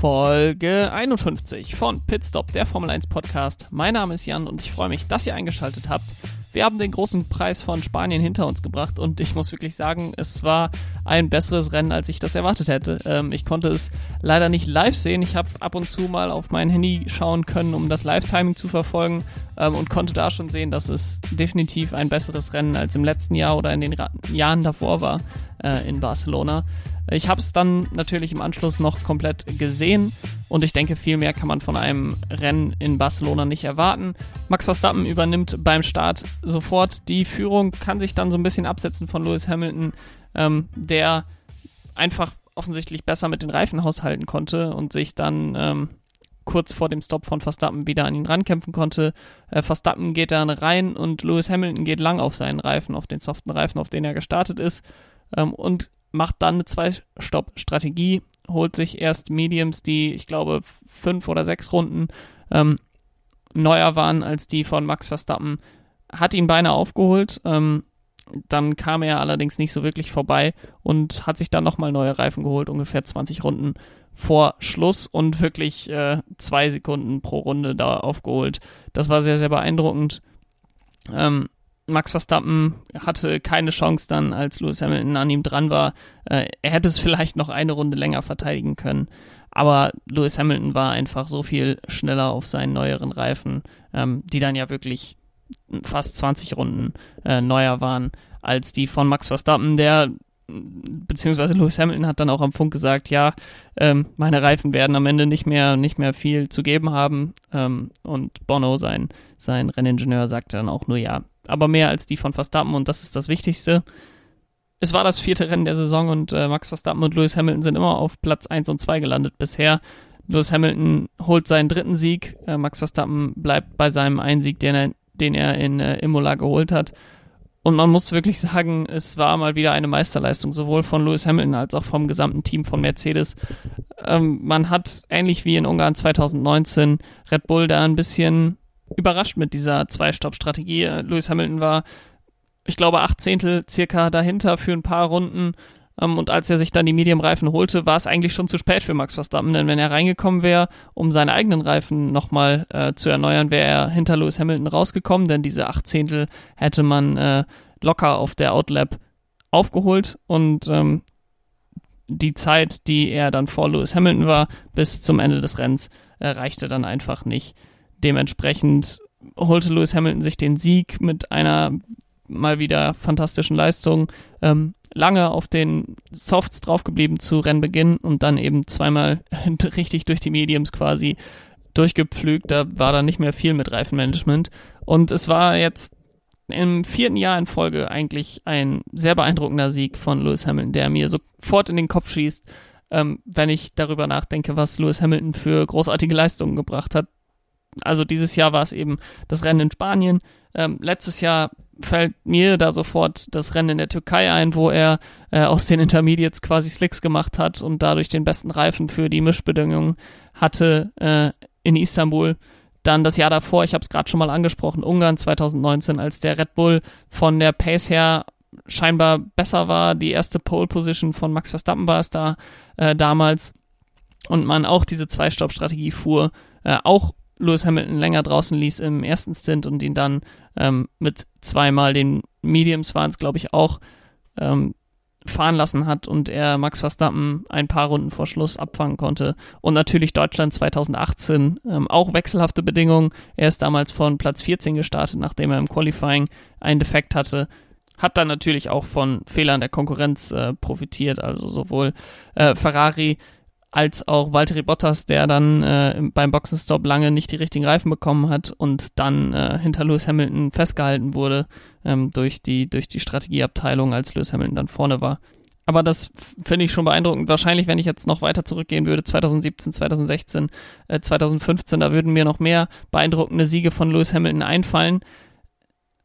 Folge 51 von Pitstop, der Formel 1 Podcast. Mein Name ist Jan und ich freue mich, dass ihr eingeschaltet habt. Wir haben den großen Preis von Spanien hinter uns gebracht und ich muss wirklich sagen, es war ein besseres Rennen, als ich das erwartet hätte. Ähm, ich konnte es leider nicht live sehen. Ich habe ab und zu mal auf mein Handy schauen können, um das Live-Timing zu verfolgen ähm, und konnte da schon sehen, dass es definitiv ein besseres Rennen als im letzten Jahr oder in den Ra Jahren davor war äh, in Barcelona. Ich habe es dann natürlich im Anschluss noch komplett gesehen und ich denke, viel mehr kann man von einem Rennen in Barcelona nicht erwarten. Max Verstappen übernimmt beim Start sofort die Führung, kann sich dann so ein bisschen absetzen von Lewis Hamilton, ähm, der einfach offensichtlich besser mit den Reifen haushalten konnte und sich dann ähm, kurz vor dem Stop von Verstappen wieder an ihn rankämpfen konnte. Äh, Verstappen geht dann rein und Lewis Hamilton geht lang auf seinen Reifen, auf den soften Reifen, auf den er gestartet ist ähm, und macht dann eine Zwei-Stopp-Strategie, holt sich erst Mediums, die ich glaube fünf oder sechs Runden ähm, neuer waren als die von Max Verstappen, hat ihn beinahe aufgeholt. Ähm, dann kam er allerdings nicht so wirklich vorbei und hat sich dann nochmal neue Reifen geholt, ungefähr 20 Runden vor Schluss und wirklich äh, zwei Sekunden pro Runde da aufgeholt. Das war sehr, sehr beeindruckend. Ähm, Max Verstappen hatte keine Chance dann, als Lewis Hamilton an ihm dran war. Äh, er hätte es vielleicht noch eine Runde länger verteidigen können. Aber Lewis Hamilton war einfach so viel schneller auf seinen neueren Reifen, ähm, die dann ja wirklich fast 20 Runden äh, neuer waren als die von Max Verstappen, der beziehungsweise Lewis Hamilton hat dann auch am Funk gesagt, ja, ähm, meine Reifen werden am Ende nicht mehr, nicht mehr viel zu geben haben. Ähm, und Bono, sein, sein Renningenieur, sagte dann auch nur ja, aber mehr als die von Verstappen und das ist das Wichtigste. Es war das vierte Rennen der Saison und äh, Max Verstappen und Lewis Hamilton sind immer auf Platz 1 und 2 gelandet bisher. Lewis Hamilton holt seinen dritten Sieg. Äh, Max Verstappen bleibt bei seinem einen Sieg, den er, den er in äh, Imola geholt hat. Und man muss wirklich sagen, es war mal wieder eine Meisterleistung, sowohl von Lewis Hamilton als auch vom gesamten Team von Mercedes. Ähm, man hat ähnlich wie in Ungarn 2019 Red Bull da ein bisschen überrascht mit dieser Zwei-Stopp-Strategie. Lewis Hamilton war, ich glaube, acht Zehntel circa dahinter für ein paar Runden. Ähm, und als er sich dann die Medium-Reifen holte, war es eigentlich schon zu spät für Max Verstappen, denn wenn er reingekommen wäre, um seine eigenen Reifen nochmal äh, zu erneuern, wäre er hinter Lewis Hamilton rausgekommen, denn diese acht Zehntel hätte man äh, locker auf der Outlap aufgeholt und ähm, die Zeit, die er dann vor Lewis Hamilton war, bis zum Ende des Rennens, äh, reichte dann einfach nicht. Dementsprechend holte Lewis Hamilton sich den Sieg mit einer mal wieder fantastischen Leistung. Ähm, lange auf den Softs draufgeblieben zu Rennbeginn und dann eben zweimal richtig durch die Mediums quasi durchgepflügt. Da war dann nicht mehr viel mit Reifenmanagement. Und es war jetzt im vierten Jahr in Folge eigentlich ein sehr beeindruckender Sieg von Lewis Hamilton, der mir sofort in den Kopf schießt, ähm, wenn ich darüber nachdenke, was Lewis Hamilton für großartige Leistungen gebracht hat also dieses Jahr war es eben das Rennen in Spanien. Ähm, letztes Jahr fällt mir da sofort das Rennen in der Türkei ein, wo er äh, aus den Intermediates quasi Slicks gemacht hat und dadurch den besten Reifen für die Mischbedingungen hatte äh, in Istanbul. Dann das Jahr davor, ich habe es gerade schon mal angesprochen, Ungarn 2019, als der Red Bull von der Pace her scheinbar besser war. Die erste Pole Position von Max Verstappen war es da äh, damals und man auch diese Zwei-Stopp-Strategie fuhr, äh, auch Lewis Hamilton länger draußen ließ im ersten Stint und ihn dann ähm, mit zweimal den Mediums waren es, glaube ich, auch ähm, fahren lassen hat und er Max Verstappen ein paar Runden vor Schluss abfangen konnte. Und natürlich Deutschland 2018, ähm, auch wechselhafte Bedingungen. Er ist damals von Platz 14 gestartet, nachdem er im Qualifying einen Defekt hatte. Hat dann natürlich auch von Fehlern der Konkurrenz äh, profitiert, also sowohl äh, Ferrari als auch Valtteri Bottas, der dann äh, beim Boxenstopp lange nicht die richtigen Reifen bekommen hat und dann äh, hinter Lewis Hamilton festgehalten wurde ähm, durch, die, durch die Strategieabteilung, als Lewis Hamilton dann vorne war. Aber das finde ich schon beeindruckend. Wahrscheinlich, wenn ich jetzt noch weiter zurückgehen würde, 2017, 2016, äh, 2015, da würden mir noch mehr beeindruckende Siege von Lewis Hamilton einfallen.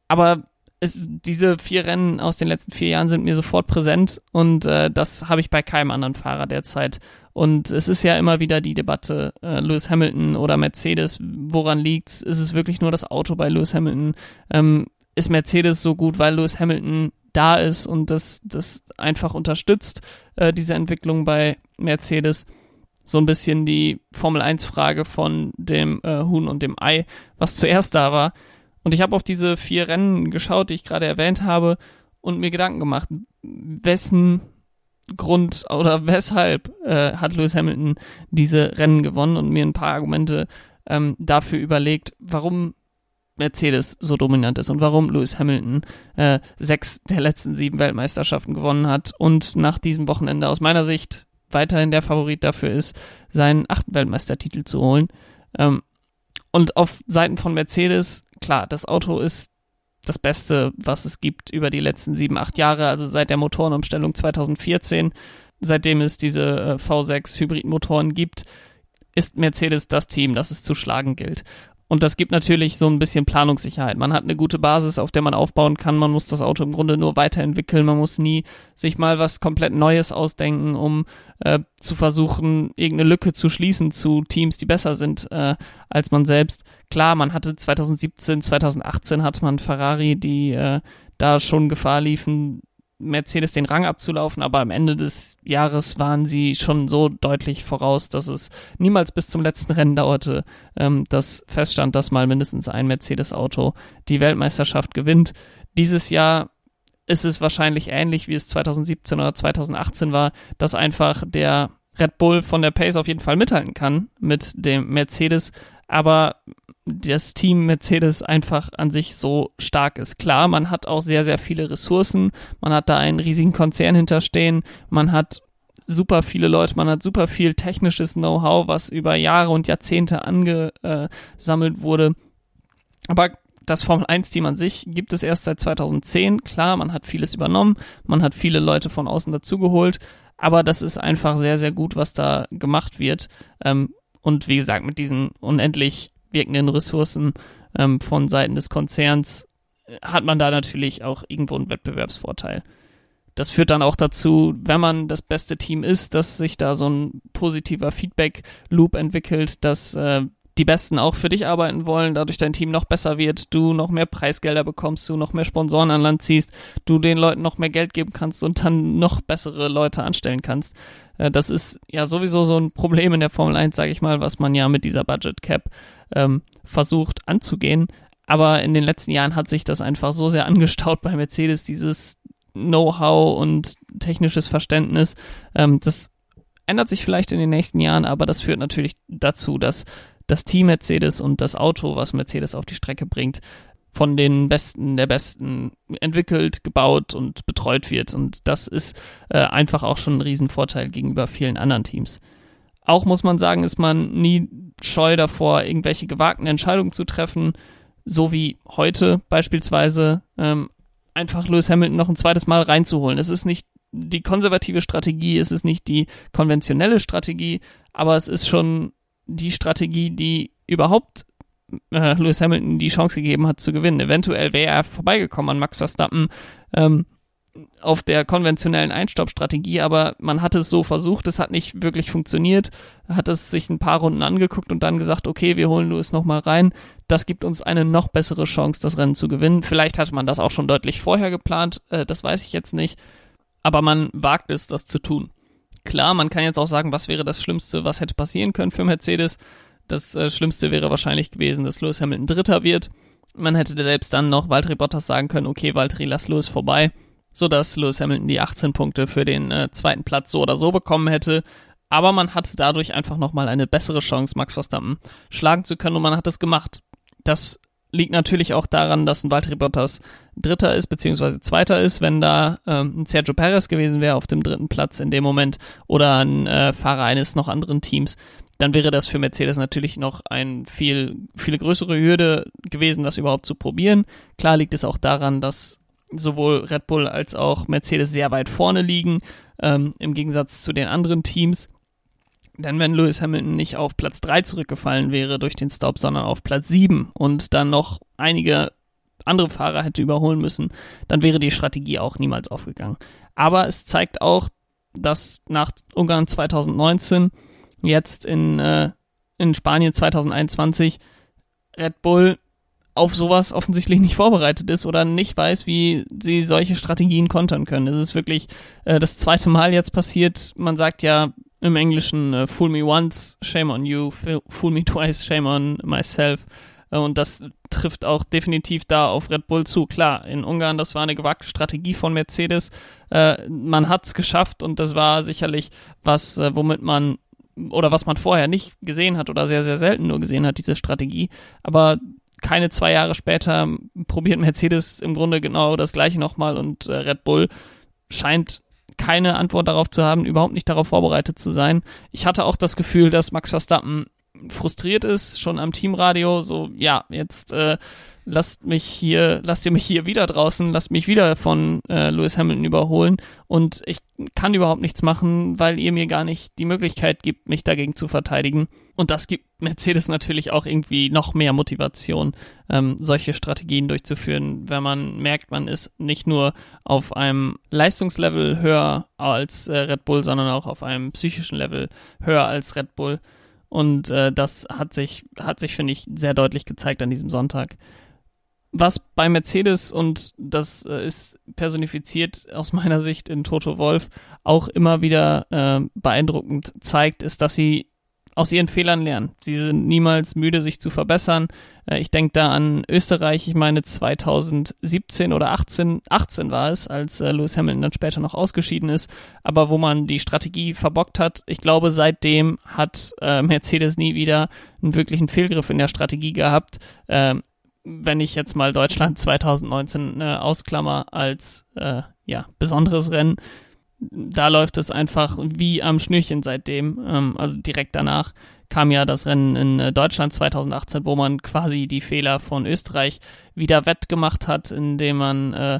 Aber es, diese vier Rennen aus den letzten vier Jahren sind mir sofort präsent und äh, das habe ich bei keinem anderen Fahrer derzeit. Und es ist ja immer wieder die Debatte, äh, Lewis Hamilton oder Mercedes, woran liegt's? Ist es wirklich nur das Auto bei Lewis Hamilton? Ähm, ist Mercedes so gut, weil Lewis Hamilton da ist und das, das einfach unterstützt, äh, diese Entwicklung bei Mercedes? so ein bisschen die Formel 1-Frage von dem äh, Huhn und dem Ei, was zuerst da war. Und ich habe auf diese vier Rennen geschaut, die ich gerade erwähnt habe, und mir Gedanken gemacht, wessen Grund oder weshalb äh, hat Lewis Hamilton diese Rennen gewonnen und mir ein paar Argumente ähm, dafür überlegt, warum Mercedes so dominant ist und warum Lewis Hamilton äh, sechs der letzten sieben Weltmeisterschaften gewonnen hat und nach diesem Wochenende aus meiner Sicht weiterhin der Favorit dafür ist, seinen achten Weltmeistertitel zu holen. Ähm, und auf Seiten von Mercedes, klar, das Auto ist das Beste, was es gibt über die letzten sieben, acht Jahre, also seit der Motorenumstellung 2014, seitdem es diese äh, V6 Hybridmotoren gibt, ist Mercedes das Team, das es zu schlagen gilt. Und das gibt natürlich so ein bisschen Planungssicherheit. Man hat eine gute Basis, auf der man aufbauen kann. Man muss das Auto im Grunde nur weiterentwickeln. Man muss nie sich mal was komplett Neues ausdenken, um äh, zu versuchen, irgendeine Lücke zu schließen zu Teams, die besser sind äh, als man selbst. Klar, man hatte 2017, 2018 hat man Ferrari, die äh, da schon Gefahr liefen, Mercedes den Rang abzulaufen, aber am Ende des Jahres waren sie schon so deutlich voraus, dass es niemals bis zum letzten Rennen dauerte, ähm, dass feststand, dass mal mindestens ein Mercedes-Auto die Weltmeisterschaft gewinnt. Dieses Jahr ist es wahrscheinlich ähnlich, wie es 2017 oder 2018 war, dass einfach der Red Bull von der Pace auf jeden Fall mithalten kann mit dem Mercedes, aber das Team Mercedes einfach an sich so stark ist. Klar, man hat auch sehr, sehr viele Ressourcen, man hat da einen riesigen Konzern hinterstehen, man hat super viele Leute, man hat super viel technisches Know-how, was über Jahre und Jahrzehnte angesammelt wurde. Aber das Formel 1-Team an sich gibt es erst seit 2010. Klar, man hat vieles übernommen, man hat viele Leute von außen dazugeholt, aber das ist einfach sehr, sehr gut, was da gemacht wird. Ähm, und wie gesagt, mit diesen unendlich wirkenden Ressourcen ähm, von Seiten des Konzerns äh, hat man da natürlich auch irgendwo einen Wettbewerbsvorteil. Das führt dann auch dazu, wenn man das beste Team ist, dass sich da so ein positiver Feedback-Loop entwickelt, dass äh, die Besten auch für dich arbeiten wollen, dadurch dein Team noch besser wird, du noch mehr Preisgelder bekommst, du noch mehr Sponsoren an Land ziehst, du den Leuten noch mehr Geld geben kannst und dann noch bessere Leute anstellen kannst. Äh, das ist ja sowieso so ein Problem in der Formel 1, sage ich mal, was man ja mit dieser Budget Cap ähm, versucht anzugehen. Aber in den letzten Jahren hat sich das einfach so sehr angestaut bei Mercedes, dieses Know-how und technisches Verständnis. Ähm, das ändert sich vielleicht in den nächsten Jahren, aber das führt natürlich dazu, dass das Team Mercedes und das Auto, was Mercedes auf die Strecke bringt, von den Besten der Besten entwickelt, gebaut und betreut wird. Und das ist äh, einfach auch schon ein Riesenvorteil gegenüber vielen anderen Teams. Auch muss man sagen, ist man nie scheu davor, irgendwelche gewagten Entscheidungen zu treffen, so wie heute beispielsweise ähm, einfach Lewis Hamilton noch ein zweites Mal reinzuholen. Es ist nicht die konservative Strategie, es ist nicht die konventionelle Strategie, aber es ist schon die Strategie, die überhaupt äh, Lewis Hamilton die Chance gegeben hat zu gewinnen. Eventuell wäre er vorbeigekommen an Max Verstappen, ähm, auf der konventionellen Einstoppstrategie, aber man hat es so versucht, es hat nicht wirklich funktioniert, hat es sich ein paar Runden angeguckt und dann gesagt, okay, wir holen Lewis nochmal rein. Das gibt uns eine noch bessere Chance, das Rennen zu gewinnen. Vielleicht hatte man das auch schon deutlich vorher geplant, äh, das weiß ich jetzt nicht, aber man wagt es, das zu tun. Klar, man kann jetzt auch sagen, was wäre das Schlimmste, was hätte passieren können für Mercedes. Das äh, Schlimmste wäre wahrscheinlich gewesen, dass Lewis Hamilton Dritter wird. Man hätte selbst dann noch Valtteri Bottas sagen können, okay, Valtteri, lass Lewis vorbei sodass Lewis Hamilton die 18 Punkte für den äh, zweiten Platz so oder so bekommen hätte. Aber man hatte dadurch einfach nochmal eine bessere Chance, Max Verstappen schlagen zu können und man hat es gemacht. Das liegt natürlich auch daran, dass ein Valtteri Bottas Dritter ist, beziehungsweise Zweiter ist. Wenn da ähm, ein Sergio Perez gewesen wäre auf dem dritten Platz in dem Moment oder ein äh, Fahrer eines noch anderen Teams, dann wäre das für Mercedes natürlich noch ein viel, viel größere Hürde gewesen, das überhaupt zu probieren. Klar liegt es auch daran, dass sowohl Red Bull als auch Mercedes sehr weit vorne liegen, ähm, im Gegensatz zu den anderen Teams. Denn wenn Lewis Hamilton nicht auf Platz 3 zurückgefallen wäre durch den Stop, sondern auf Platz 7 und dann noch einige andere Fahrer hätte überholen müssen, dann wäre die Strategie auch niemals aufgegangen. Aber es zeigt auch, dass nach Ungarn 2019, jetzt in, äh, in Spanien 2021, Red Bull auf sowas offensichtlich nicht vorbereitet ist oder nicht weiß, wie sie solche Strategien kontern können. Es ist wirklich äh, das zweite Mal jetzt passiert. Man sagt ja, im Englischen äh, Fool me once, shame on you, fool me twice, shame on myself. Äh, und das trifft auch definitiv da auf Red Bull zu. Klar, in Ungarn, das war eine gewagte Strategie von Mercedes. Äh, man hat es geschafft und das war sicherlich was, äh, womit man oder was man vorher nicht gesehen hat oder sehr, sehr selten nur gesehen hat, diese Strategie. Aber keine zwei Jahre später probiert Mercedes im Grunde genau das gleiche nochmal und äh, Red Bull scheint keine Antwort darauf zu haben, überhaupt nicht darauf vorbereitet zu sein. Ich hatte auch das Gefühl, dass Max Verstappen frustriert ist, schon am Teamradio, so, ja, jetzt äh, lasst mich hier, lasst ihr mich hier wieder draußen, lasst mich wieder von äh, Lewis Hamilton überholen und ich kann überhaupt nichts machen, weil ihr mir gar nicht die Möglichkeit gibt, mich dagegen zu verteidigen. Und das gibt Mercedes natürlich auch irgendwie noch mehr Motivation, ähm, solche Strategien durchzuführen, wenn man merkt, man ist nicht nur auf einem Leistungslevel höher als äh, Red Bull, sondern auch auf einem psychischen Level höher als Red Bull. Und äh, das hat sich, hat sich, finde ich, sehr deutlich gezeigt an diesem Sonntag. Was bei Mercedes, und das äh, ist personifiziert aus meiner Sicht in Toto Wolf, auch immer wieder äh, beeindruckend zeigt, ist, dass sie aus ihren Fehlern lernen. Sie sind niemals müde, sich zu verbessern. Äh, ich denke da an Österreich, ich meine 2017 oder 18, 18 war es, als äh, Lewis Hamilton dann später noch ausgeschieden ist, aber wo man die Strategie verbockt hat. Ich glaube, seitdem hat äh, Mercedes nie wieder einen wirklichen Fehlgriff in der Strategie gehabt. Ähm, wenn ich jetzt mal Deutschland 2019 äh, ausklammer als ja, besonderes Rennen, da läuft es einfach wie am Schnürchen seitdem. Ähm, also direkt danach kam ja das Rennen in äh, Deutschland 2018, wo man quasi die Fehler von Österreich wieder wettgemacht hat, indem man äh,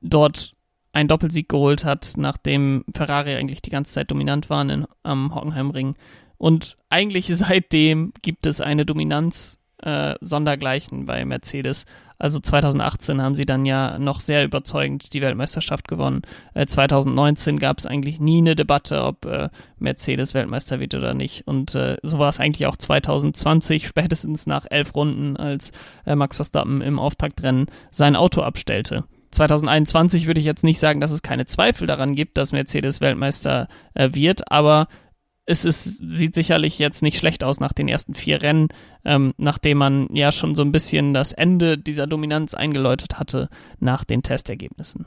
dort einen Doppelsieg geholt hat, nachdem Ferrari eigentlich die ganze Zeit dominant waren in, am Hockenheimring. Und eigentlich seitdem gibt es eine Dominanz äh, sondergleichen bei Mercedes. Also 2018 haben sie dann ja noch sehr überzeugend die Weltmeisterschaft gewonnen. Äh, 2019 gab es eigentlich nie eine Debatte, ob äh, Mercedes Weltmeister wird oder nicht. Und äh, so war es eigentlich auch 2020, spätestens nach elf Runden, als äh, Max Verstappen im Auftaktrennen sein Auto abstellte. 2021 würde ich jetzt nicht sagen, dass es keine Zweifel daran gibt, dass Mercedes Weltmeister äh, wird, aber es ist, sieht sicherlich jetzt nicht schlecht aus nach den ersten vier Rennen, ähm, nachdem man ja schon so ein bisschen das Ende dieser Dominanz eingeläutet hatte nach den Testergebnissen.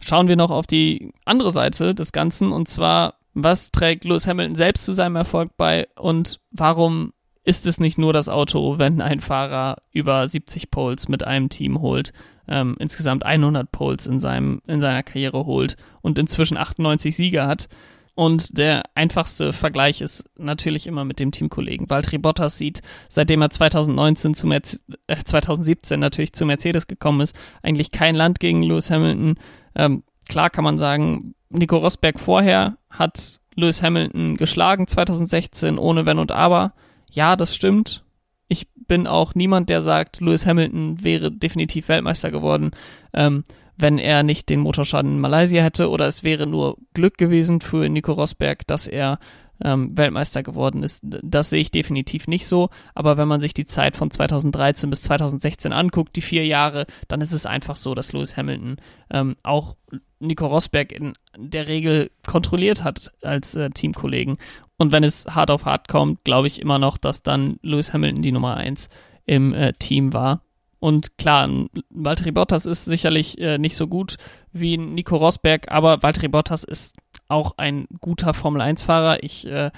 Schauen wir noch auf die andere Seite des Ganzen und zwar, was trägt Lewis Hamilton selbst zu seinem Erfolg bei und warum ist es nicht nur das Auto, wenn ein Fahrer über 70 Poles mit einem Team holt, ähm, insgesamt 100 Poles in, seinem, in seiner Karriere holt und inzwischen 98 Siege hat, und der einfachste Vergleich ist natürlich immer mit dem Teamkollegen. Valtteri Bottas sieht, seitdem er 2019 zu Merce äh, 2017 natürlich zu Mercedes gekommen ist, eigentlich kein Land gegen Lewis Hamilton. Ähm, klar kann man sagen, Nico Rosberg vorher hat Lewis Hamilton geschlagen 2016 ohne Wenn und Aber. Ja, das stimmt. Ich bin auch niemand, der sagt, Lewis Hamilton wäre definitiv Weltmeister geworden. Ähm, wenn er nicht den Motorschaden in Malaysia hätte oder es wäre nur Glück gewesen für Nico Rosberg, dass er ähm, Weltmeister geworden ist. Das sehe ich definitiv nicht so. Aber wenn man sich die Zeit von 2013 bis 2016 anguckt, die vier Jahre, dann ist es einfach so, dass Lewis Hamilton ähm, auch Nico Rosberg in der Regel kontrolliert hat als äh, Teamkollegen. Und wenn es hart auf hart kommt, glaube ich immer noch, dass dann Lewis Hamilton die Nummer eins im äh, Team war. Und klar, Valtteri Bottas ist sicherlich äh, nicht so gut wie Nico Rosberg, aber Valtteri Bottas ist auch ein guter Formel-1-Fahrer. Ich äh,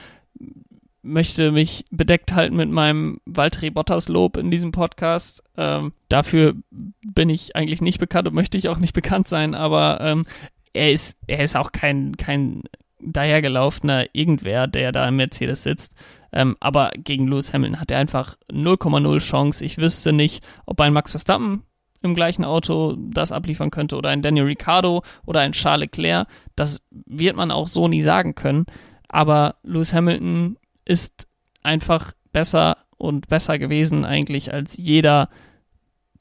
möchte mich bedeckt halten mit meinem Valtteri Bottas-Lob in diesem Podcast. Ähm, dafür bin ich eigentlich nicht bekannt und möchte ich auch nicht bekannt sein, aber ähm, er ist, er ist auch kein, kein dahergelaufener irgendwer, der da im Mercedes sitzt. Ähm, aber gegen Lewis Hamilton hat er einfach 0,0 Chance. Ich wüsste nicht, ob ein Max Verstappen im gleichen Auto das abliefern könnte oder ein Daniel Ricciardo oder ein Charles Leclerc. Das wird man auch so nie sagen können. Aber Lewis Hamilton ist einfach besser und besser gewesen eigentlich als jeder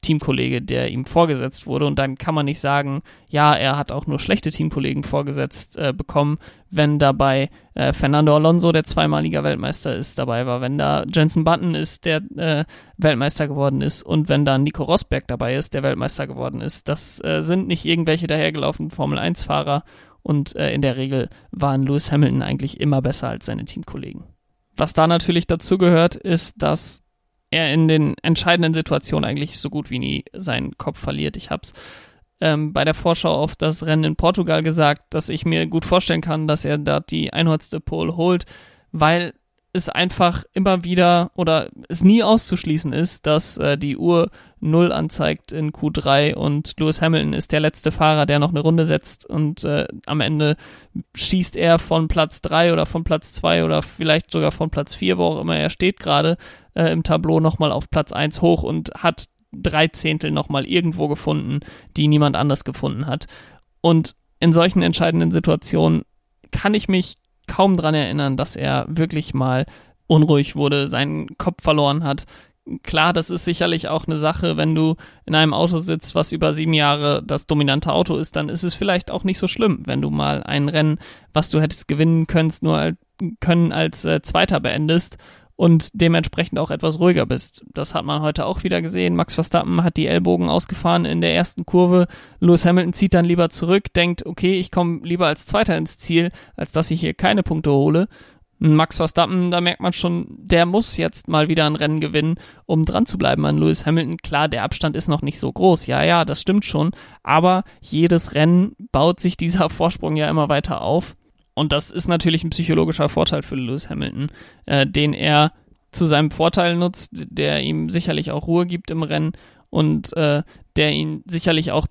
Teamkollege, der ihm vorgesetzt wurde. Und dann kann man nicht sagen, ja, er hat auch nur schlechte Teamkollegen vorgesetzt äh, bekommen, wenn dabei äh, Fernando Alonso, der zweimaliger Weltmeister ist, dabei war, wenn da Jensen Button ist, der äh, Weltmeister geworden ist und wenn da Nico Rosberg dabei ist, der Weltmeister geworden ist. Das äh, sind nicht irgendwelche dahergelaufenen Formel-1-Fahrer und äh, in der Regel waren Lewis Hamilton eigentlich immer besser als seine Teamkollegen. Was da natürlich dazu gehört, ist, dass er in den entscheidenden Situationen eigentlich so gut wie nie seinen Kopf verliert. Ich habe es ähm, bei der Vorschau auf das Rennen in Portugal gesagt, dass ich mir gut vorstellen kann, dass er da die 100. Pole holt, weil es einfach immer wieder oder es nie auszuschließen ist, dass äh, die Uhr 0 anzeigt in Q3 und Lewis Hamilton ist der letzte Fahrer, der noch eine Runde setzt und äh, am Ende schießt er von Platz 3 oder von Platz 2 oder vielleicht sogar von Platz 4, wo auch immer er steht gerade äh, im Tableau nochmal auf Platz 1 hoch und hat drei Zehntel nochmal irgendwo gefunden, die niemand anders gefunden hat. Und in solchen entscheidenden Situationen kann ich mich kaum dran erinnern, dass er wirklich mal unruhig wurde, seinen Kopf verloren hat. Klar, das ist sicherlich auch eine Sache, wenn du in einem Auto sitzt, was über sieben Jahre das dominante Auto ist, dann ist es vielleicht auch nicht so schlimm, wenn du mal ein Rennen, was du hättest gewinnen können, nur als, können als äh, Zweiter beendest und dementsprechend auch etwas ruhiger bist. Das hat man heute auch wieder gesehen. Max Verstappen hat die Ellbogen ausgefahren in der ersten Kurve. Lewis Hamilton zieht dann lieber zurück, denkt, okay, ich komme lieber als Zweiter ins Ziel, als dass ich hier keine Punkte hole. Max Verstappen, da merkt man schon, der muss jetzt mal wieder ein Rennen gewinnen, um dran zu bleiben an Lewis Hamilton. Klar, der Abstand ist noch nicht so groß. Ja, ja, das stimmt schon. Aber jedes Rennen baut sich dieser Vorsprung ja immer weiter auf. Und das ist natürlich ein psychologischer Vorteil für Lewis Hamilton, äh, den er zu seinem Vorteil nutzt, der ihm sicherlich auch Ruhe gibt im Rennen und äh, der ihn sicherlich auch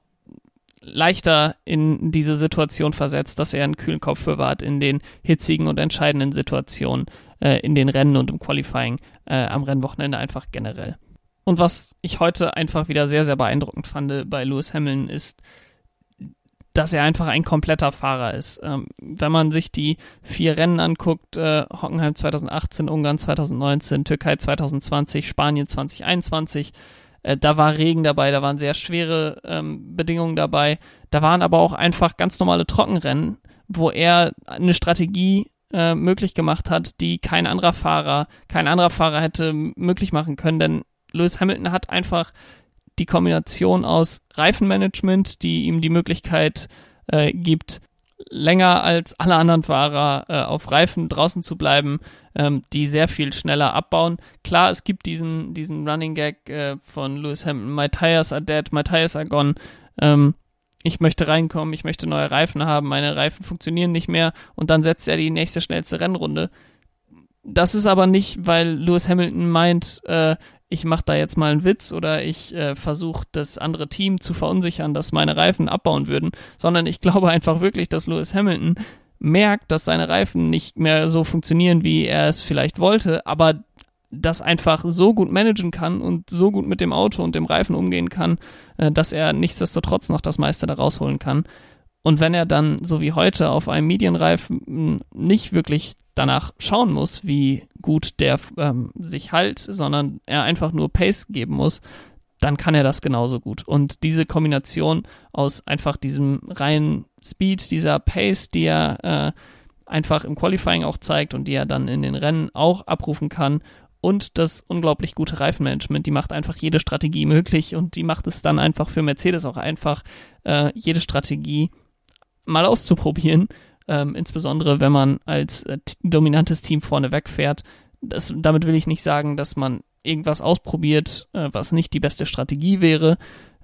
leichter in diese Situation versetzt, dass er einen kühlen Kopf bewahrt in den hitzigen und entscheidenden Situationen äh, in den Rennen und im Qualifying äh, am Rennwochenende einfach generell. Und was ich heute einfach wieder sehr, sehr beeindruckend fand bei Lewis Hamilton ist, dass er einfach ein kompletter Fahrer ist. Ähm, wenn man sich die vier Rennen anguckt, äh, Hockenheim 2018, Ungarn 2019, Türkei 2020, Spanien 2021, äh, da war Regen dabei, da waren sehr schwere ähm, Bedingungen dabei, da waren aber auch einfach ganz normale Trockenrennen, wo er eine Strategie äh, möglich gemacht hat, die kein anderer Fahrer, kein anderer Fahrer hätte möglich machen können, denn Lewis Hamilton hat einfach die Kombination aus Reifenmanagement, die ihm die Möglichkeit äh, gibt, länger als alle anderen Fahrer äh, auf Reifen draußen zu bleiben, ähm, die sehr viel schneller abbauen. Klar, es gibt diesen, diesen Running Gag äh, von Lewis Hamilton, my tires are dead, my tires are gone. Ähm, ich möchte reinkommen, ich möchte neue Reifen haben, meine Reifen funktionieren nicht mehr und dann setzt er die nächste schnellste Rennrunde. Das ist aber nicht, weil Lewis Hamilton meint, äh, ich mache da jetzt mal einen Witz oder ich äh, versuche das andere Team zu verunsichern, dass meine Reifen abbauen würden, sondern ich glaube einfach wirklich, dass Lewis Hamilton merkt, dass seine Reifen nicht mehr so funktionieren, wie er es vielleicht wollte, aber das einfach so gut managen kann und so gut mit dem Auto und dem Reifen umgehen kann, äh, dass er nichtsdestotrotz noch das meiste da rausholen kann. Und wenn er dann, so wie heute, auf einem Medienreifen nicht wirklich danach schauen muss, wie gut der ähm, sich halt, sondern er einfach nur Pace geben muss, dann kann er das genauso gut. Und diese Kombination aus einfach diesem reinen Speed, dieser Pace, die er äh, einfach im Qualifying auch zeigt und die er dann in den Rennen auch abrufen kann und das unglaublich gute Reifenmanagement, die macht einfach jede Strategie möglich und die macht es dann einfach für Mercedes auch einfach, äh, jede Strategie mal auszuprobieren ähm, insbesondere wenn man als äh, dominantes Team vorne wegfährt. Das, damit will ich nicht sagen, dass man irgendwas ausprobiert, äh, was nicht die beste Strategie wäre,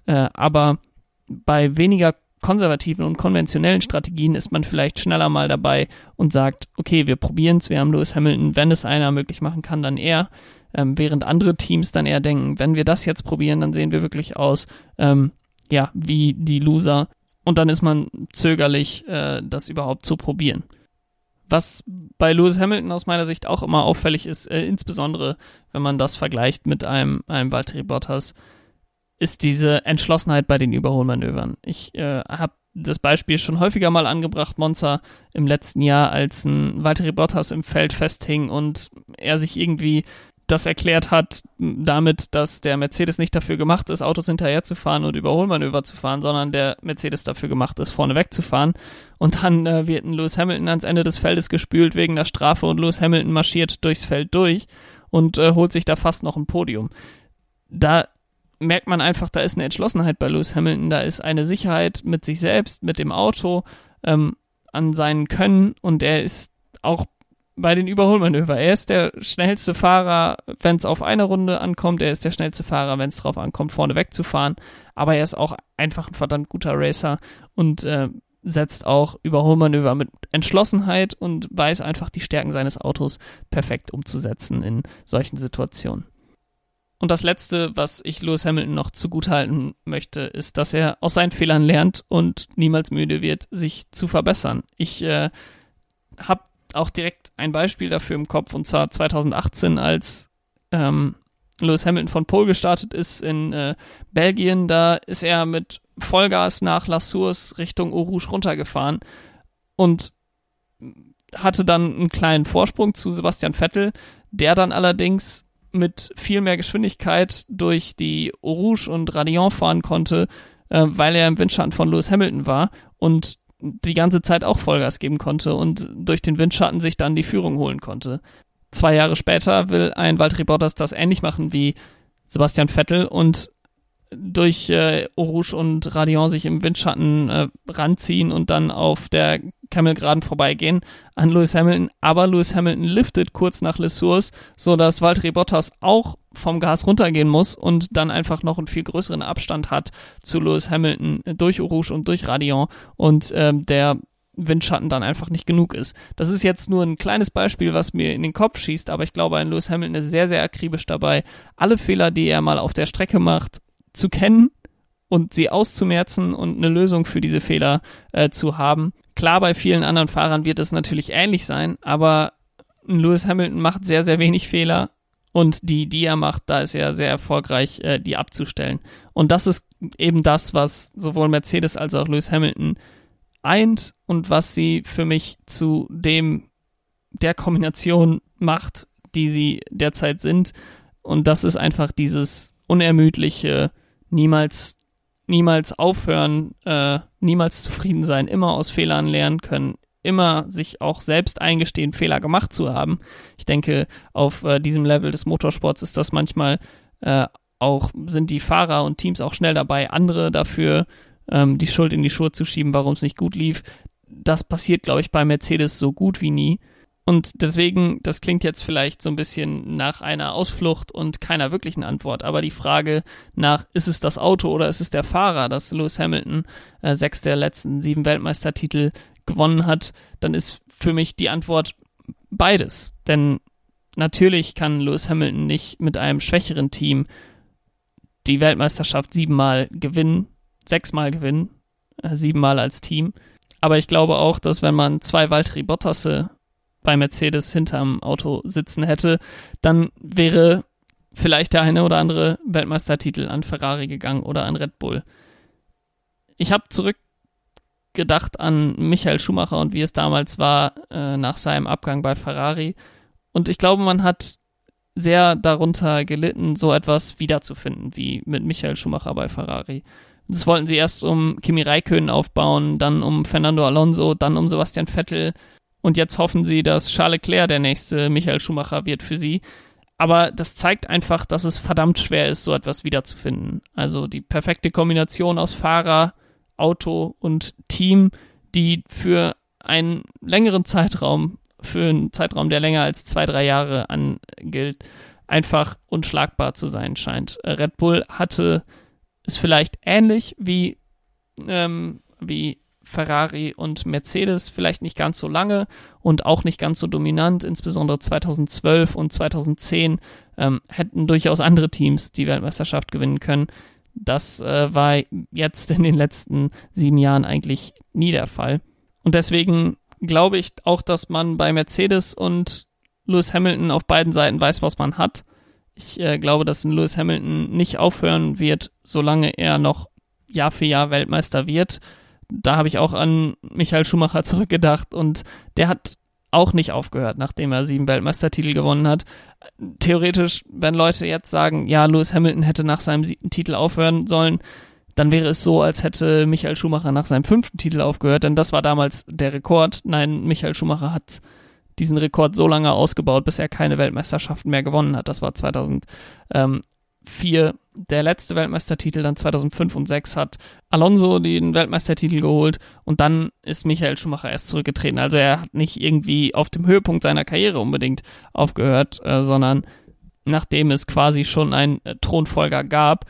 äh, aber bei weniger konservativen und konventionellen Strategien ist man vielleicht schneller mal dabei und sagt, okay, wir probieren es, wir haben Lewis Hamilton, wenn es einer möglich machen kann, dann er. Ähm, während andere Teams dann eher denken, wenn wir das jetzt probieren, dann sehen wir wirklich aus, ähm, ja, wie die Loser und dann ist man zögerlich, äh, das überhaupt zu probieren. Was bei Lewis Hamilton aus meiner Sicht auch immer auffällig ist, äh, insbesondere wenn man das vergleicht mit einem, einem Valtteri Bottas, ist diese Entschlossenheit bei den Überholmanövern. Ich äh, habe das Beispiel schon häufiger mal angebracht, Monza im letzten Jahr, als ein Valtteri Bottas im Feld festhing und er sich irgendwie das erklärt hat damit, dass der Mercedes nicht dafür gemacht ist, Autos hinterher zu fahren und Überholmanöver zu fahren, sondern der Mercedes dafür gemacht ist, vorne wegzufahren. Und dann äh, wird ein Lewis Hamilton ans Ende des Feldes gespült wegen der Strafe und Lewis Hamilton marschiert durchs Feld durch und äh, holt sich da fast noch ein Podium. Da merkt man einfach, da ist eine Entschlossenheit bei Lewis Hamilton, da ist eine Sicherheit mit sich selbst, mit dem Auto, ähm, an seinen Können und er ist auch bei den Überholmanöver. Er ist der schnellste Fahrer, wenn es auf eine Runde ankommt. Er ist der schnellste Fahrer, wenn es darauf ankommt, vorne wegzufahren. Aber er ist auch einfach ein verdammt guter Racer und äh, setzt auch Überholmanöver mit Entschlossenheit und weiß einfach die Stärken seines Autos perfekt umzusetzen in solchen Situationen. Und das Letzte, was ich Lewis Hamilton noch zugutehalten möchte, ist, dass er aus seinen Fehlern lernt und niemals müde wird, sich zu verbessern. Ich äh, habe auch direkt ein Beispiel dafür im Kopf, und zwar 2018, als ähm, Lewis Hamilton von Pole gestartet ist in äh, Belgien. Da ist er mit Vollgas nach La Richtung Eau runtergefahren und hatte dann einen kleinen Vorsprung zu Sebastian Vettel, der dann allerdings mit viel mehr Geschwindigkeit durch die Eau und Radion fahren konnte, äh, weil er im Windschatten von Lewis Hamilton war und die ganze Zeit auch Vollgas geben konnte und durch den Windschatten sich dann die Führung holen konnte. Zwei Jahre später will ein Valtteri Bottas das ähnlich machen wie Sebastian Vettel und durch äh, Rouge und Radion sich im Windschatten äh, ranziehen und dann auf der Camelgraden vorbeigehen an Lewis Hamilton. Aber Lewis Hamilton liftet kurz nach Les Sources, sodass Valtteri Bottas auch vom Gas runtergehen muss und dann einfach noch einen viel größeren Abstand hat zu Lewis Hamilton durch Rouge und durch Radion und ähm, der Windschatten dann einfach nicht genug ist. Das ist jetzt nur ein kleines Beispiel, was mir in den Kopf schießt, aber ich glaube, ein Lewis Hamilton ist sehr, sehr akribisch dabei, alle Fehler, die er mal auf der Strecke macht, zu kennen und sie auszumerzen und eine Lösung für diese Fehler äh, zu haben. Klar, bei vielen anderen Fahrern wird es natürlich ähnlich sein, aber Lewis Hamilton macht sehr, sehr wenig Fehler und die, die er macht, da ist er sehr erfolgreich, äh, die abzustellen. Und das ist eben das, was sowohl Mercedes als auch Lewis Hamilton eint und was sie für mich zu dem der Kombination macht, die sie derzeit sind. Und das ist einfach dieses unermüdliche, niemals, niemals aufhören, äh, niemals zufrieden sein, immer aus Fehlern lernen können, immer sich auch selbst eingestehen, Fehler gemacht zu haben. Ich denke, auf äh, diesem Level des Motorsports ist das manchmal äh, auch, sind die Fahrer und Teams auch schnell dabei, andere dafür ähm, die Schuld in die Schuhe zu schieben, warum es nicht gut lief. Das passiert, glaube ich, bei Mercedes so gut wie nie. Und deswegen, das klingt jetzt vielleicht so ein bisschen nach einer Ausflucht und keiner wirklichen Antwort, aber die Frage nach, ist es das Auto oder ist es der Fahrer, dass Lewis Hamilton äh, sechs der letzten sieben Weltmeistertitel gewonnen hat, dann ist für mich die Antwort beides. Denn natürlich kann Lewis Hamilton nicht mit einem schwächeren Team die Weltmeisterschaft siebenmal gewinnen, sechsmal gewinnen, äh, siebenmal als Team. Aber ich glaube auch, dass wenn man zwei Valtteri Bottasse bei Mercedes hinterm Auto sitzen hätte, dann wäre vielleicht der eine oder andere Weltmeistertitel an Ferrari gegangen oder an Red Bull. Ich habe zurückgedacht an Michael Schumacher und wie es damals war äh, nach seinem Abgang bei Ferrari. Und ich glaube, man hat sehr darunter gelitten, so etwas wiederzufinden wie mit Michael Schumacher bei Ferrari. Das wollten sie erst um Kimi Räikkönen aufbauen, dann um Fernando Alonso, dann um Sebastian Vettel. Und jetzt hoffen sie, dass Charles Leclerc der nächste Michael Schumacher wird für sie. Aber das zeigt einfach, dass es verdammt schwer ist, so etwas wiederzufinden. Also die perfekte Kombination aus Fahrer, Auto und Team, die für einen längeren Zeitraum, für einen Zeitraum, der länger als zwei, drei Jahre angilt, einfach unschlagbar zu sein scheint. Red Bull hatte ist vielleicht ähnlich wie, ähm, wie Ferrari und Mercedes, vielleicht nicht ganz so lange und auch nicht ganz so dominant, insbesondere 2012 und 2010 ähm, hätten durchaus andere Teams die Weltmeisterschaft gewinnen können. Das äh, war jetzt in den letzten sieben Jahren eigentlich nie der Fall. Und deswegen glaube ich auch, dass man bei Mercedes und Lewis Hamilton auf beiden Seiten weiß, was man hat ich äh, glaube, dass Lewis Hamilton nicht aufhören wird, solange er noch Jahr für Jahr Weltmeister wird. Da habe ich auch an Michael Schumacher zurückgedacht und der hat auch nicht aufgehört, nachdem er sieben Weltmeistertitel gewonnen hat. Theoretisch, wenn Leute jetzt sagen, ja, Lewis Hamilton hätte nach seinem siebten Titel aufhören sollen, dann wäre es so, als hätte Michael Schumacher nach seinem fünften Titel aufgehört, denn das war damals der Rekord. Nein, Michael Schumacher hat diesen Rekord so lange ausgebaut, bis er keine Weltmeisterschaften mehr gewonnen hat. Das war 2005 2004 der letzte Weltmeistertitel, dann 2005 und 2006 hat Alonso den Weltmeistertitel geholt und dann ist Michael Schumacher erst zurückgetreten. Also er hat nicht irgendwie auf dem Höhepunkt seiner Karriere unbedingt aufgehört, äh, sondern nachdem es quasi schon einen äh, Thronfolger gab.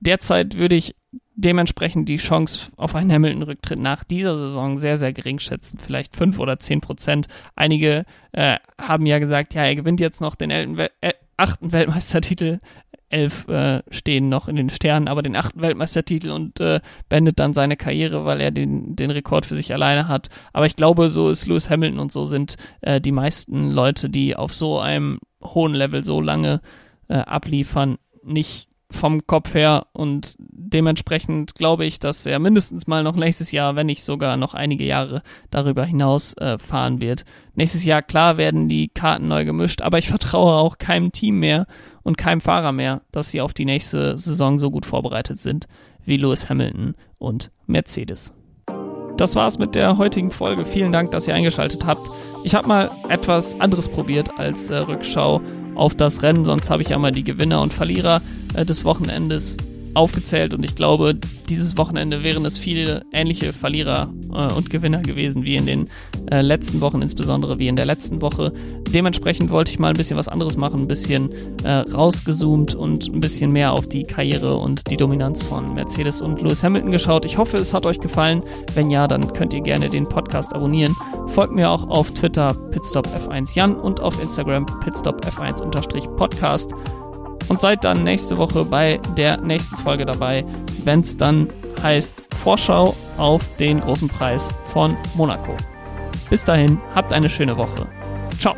Derzeit würde ich dementsprechend die Chance auf einen Hamilton-Rücktritt nach dieser Saison sehr, sehr gering schätzen. Vielleicht fünf oder zehn Prozent. Einige äh, haben ja gesagt, ja, er gewinnt jetzt noch den Wel äh, achten Weltmeistertitel. Elf äh, stehen noch in den Sternen, aber den achten Weltmeistertitel und äh, beendet dann seine Karriere, weil er den, den Rekord für sich alleine hat. Aber ich glaube, so ist Lewis Hamilton und so sind äh, die meisten Leute, die auf so einem hohen Level so lange äh, abliefern, nicht vom Kopf her und dementsprechend glaube ich, dass er mindestens mal noch nächstes Jahr, wenn nicht sogar noch einige Jahre darüber hinaus äh, fahren wird. Nächstes Jahr, klar, werden die Karten neu gemischt, aber ich vertraue auch keinem Team mehr und keinem Fahrer mehr, dass sie auf die nächste Saison so gut vorbereitet sind wie Lewis Hamilton und Mercedes. Das war's mit der heutigen Folge. Vielen Dank, dass ihr eingeschaltet habt. Ich habe mal etwas anderes probiert als äh, Rückschau auf das Rennen, sonst habe ich ja mal die Gewinner und Verlierer äh, des Wochenendes aufgezählt und ich glaube, dieses Wochenende wären es viele ähnliche Verlierer äh, und Gewinner gewesen wie in den äh, letzten Wochen, insbesondere wie in der letzten Woche. Dementsprechend wollte ich mal ein bisschen was anderes machen, ein bisschen äh, rausgezoomt und ein bisschen mehr auf die Karriere und die Dominanz von Mercedes und Lewis Hamilton geschaut. Ich hoffe, es hat euch gefallen. Wenn ja, dann könnt ihr gerne den Podcast abonnieren. Folgt mir auch auf Twitter pitstopf1jan und auf Instagram pitstopf1-podcast und seid dann nächste Woche bei der nächsten Folge dabei, wenn es dann heißt Vorschau auf den großen Preis von Monaco. Bis dahin, habt eine schöne Woche. Ciao.